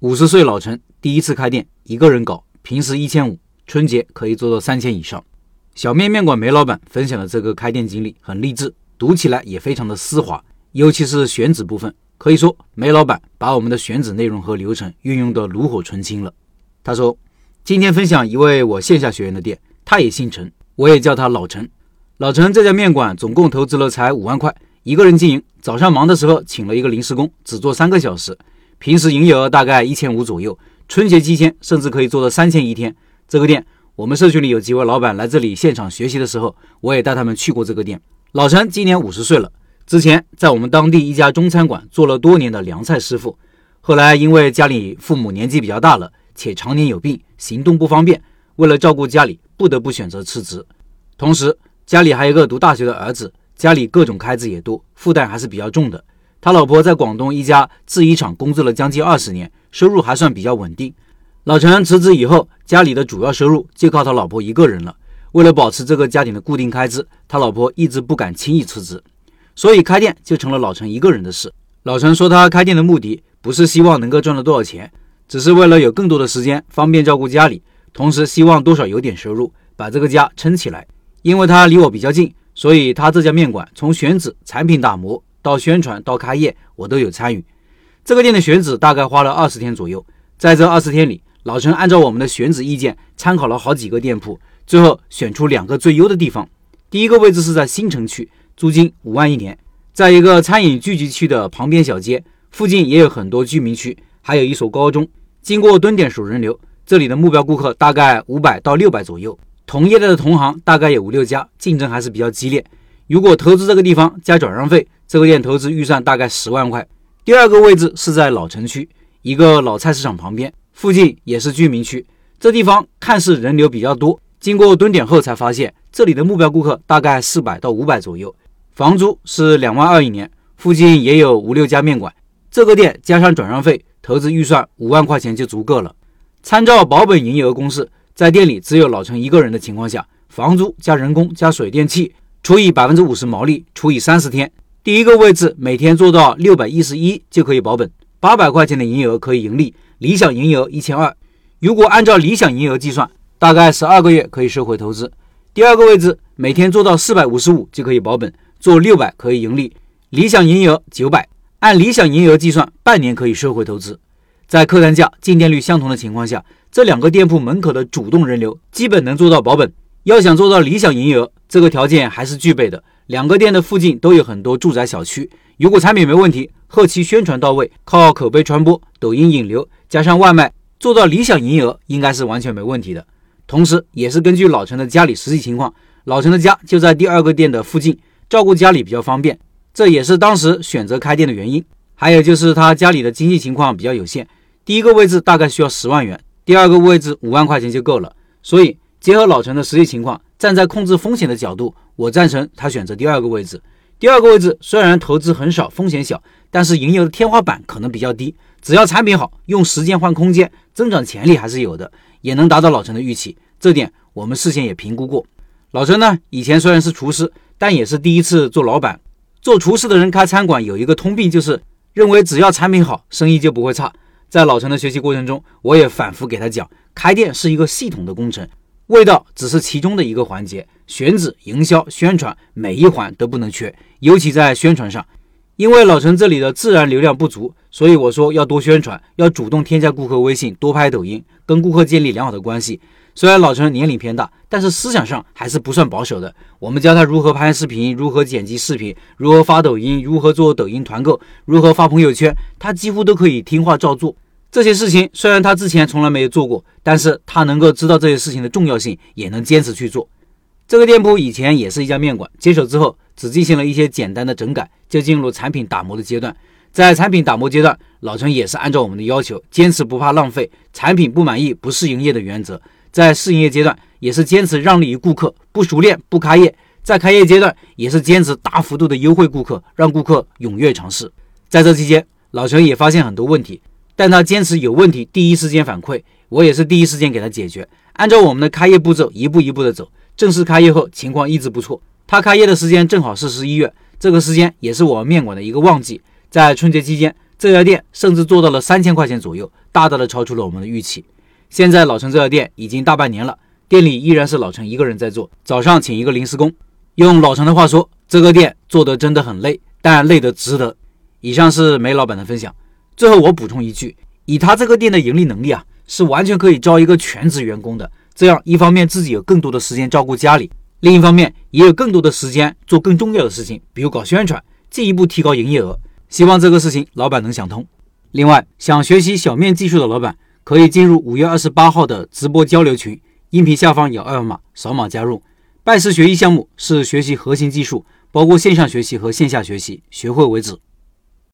五十岁老陈第一次开店，一个人搞，平时一千五，春节可以做到三千以上。小面面馆梅老板分享的这个开店经历很励志，读起来也非常的丝滑，尤其是选址部分，可以说梅老板把我们的选址内容和流程运用的炉火纯青了。他说：“今天分享一位我线下学员的店，他也姓陈，我也叫他老陈。老陈这家面馆总共投资了才五万块。”一个人经营，早上忙的时候请了一个临时工，只做三个小时，平时营业额大概一千五左右，春节期间甚至可以做到三千一天。这个店，我们社群里有几位老板来这里现场学习的时候，我也带他们去过这个店。老陈今年五十岁了，之前在我们当地一家中餐馆做了多年的凉菜师傅，后来因为家里父母年纪比较大了，且常年有病，行动不方便，为了照顾家里，不得不选择辞职。同时，家里还有一个读大学的儿子。家里各种开支也多，负担还是比较重的。他老婆在广东一家制衣厂工作了将近二十年，收入还算比较稳定。老陈辞职以后，家里的主要收入就靠他老婆一个人了。为了保持这个家庭的固定开支，他老婆一直不敢轻易辞职，所以开店就成了老陈一个人的事。老陈说，他开店的目的不是希望能够赚到多少钱，只是为了有更多的时间方便照顾家里，同时希望多少有点收入，把这个家撑起来。因为他离我比较近。所以他这家面馆从选址、产品打磨到宣传到开业，我都有参与。这个店的选址大概花了二十天左右，在这二十天里，老陈按照我们的选址意见，参考了好几个店铺，最后选出两个最优的地方。第一个位置是在新城区，租金五万一年，在一个餐饮聚集区的旁边小街，附近也有很多居民区，还有一所高中。经过蹲点数人流，这里的目标顾客大概五百到六百左右。同业的同行大概有五六家，竞争还是比较激烈。如果投资这个地方加转让费，这个店投资预算大概十万块。第二个位置是在老城区一个老菜市场旁边，附近也是居民区。这地方看似人流比较多，经过蹲点后才发现，这里的目标顾客大概四百到五百左右，房租是两万二一年，附近也有五六家面馆。这个店加上转让费，投资预算五万块钱就足够了。参照保本营业额公式。在店里只有老陈一个人的情况下，房租加人工加水电气除以百分之五十毛利除以三十天，第一个位置每天做到六百一十一就可以保本，八百块钱的营业额可以盈利，理想营业额一千二。如果按照理想营业额计算，大概十二个月可以收回投资。第二个位置每天做到四百五十五就可以保本，做六百可以盈利，理想营业额九百，按理想营业额计算，半年可以收回投资。在客单价、进店率相同的情况下。这两个店铺门口的主动人流基本能做到保本。要想做到理想营业额，这个条件还是具备的。两个店的附近都有很多住宅小区，如果产品没问题，后期宣传到位，靠口碑传播、抖音引流，加上外卖，做到理想营业额应该是完全没问题的。同时，也是根据老陈的家里实际情况，老陈的家就在第二个店的附近，照顾家里比较方便，这也是当时选择开店的原因。还有就是他家里的经济情况比较有限，第一个位置大概需要十万元。第二个位置五万块钱就够了，所以结合老陈的实际情况，站在控制风险的角度，我赞成他选择第二个位置。第二个位置虽然投资很少，风险小，但是营业的天花板可能比较低。只要产品好，用时间换空间，增长潜力还是有的，也能达到老陈的预期。这点我们事先也评估过。老陈呢，以前虽然是厨师，但也是第一次做老板。做厨师的人开餐馆有一个通病，就是认为只要产品好，生意就不会差。在老陈的学习过程中，我也反复给他讲，开店是一个系统的工程，味道只是其中的一个环节，选址、营销、宣传每一环都不能缺，尤其在宣传上。因为老陈这里的自然流量不足，所以我说要多宣传，要主动添加顾客微信，多拍抖音，跟顾客建立良好的关系。虽然老陈年龄偏大，但是思想上还是不算保守的。我们教他如何拍视频，如何剪辑视频，如何发抖音，如何做抖音团购，如何发朋友圈，他几乎都可以听话照做。这些事情虽然他之前从来没有做过，但是他能够知道这些事情的重要性，也能坚持去做。这个店铺以前也是一家面馆，接手之后只进行了一些简单的整改，就进入产品打磨的阶段。在产品打磨阶段，老陈也是按照我们的要求，坚持不怕浪费，产品不满意不试营业的原则。在试营业阶段，也是坚持让利于顾客，不熟练不开业；在开业阶段，也是坚持大幅度的优惠顾客，让顾客踊跃尝试。在这期间，老陈也发现很多问题，但他坚持有问题第一时间反馈，我也是第一时间给他解决。按照我们的开业步骤，一步一步的走。正式开业后，情况一直不错。他开业的时间正好是十一月，这个时间也是我们面馆的一个旺季。在春节期间，这家店甚至做到了三千块钱左右，大大的超出了我们的预期。现在老陈这家店已经大半年了，店里依然是老陈一个人在做，早上请一个临时工。用老陈的话说，这个店做的真的很累，但累得值得。以上是梅老板的分享。最后我补充一句，以他这个店的盈利能力啊，是完全可以招一个全职员工的。这样一方面自己有更多的时间照顾家里，另一方面也有更多的时间做更重要的事情，比如搞宣传，进一步提高营业额。希望这个事情老板能想通。另外，想学习小面技术的老板可以进入五月二十八号的直播交流群，音频下方有二维码，扫码加入。拜师学艺项目是学习核心技术，包括线上学习和线下学习，学会为止。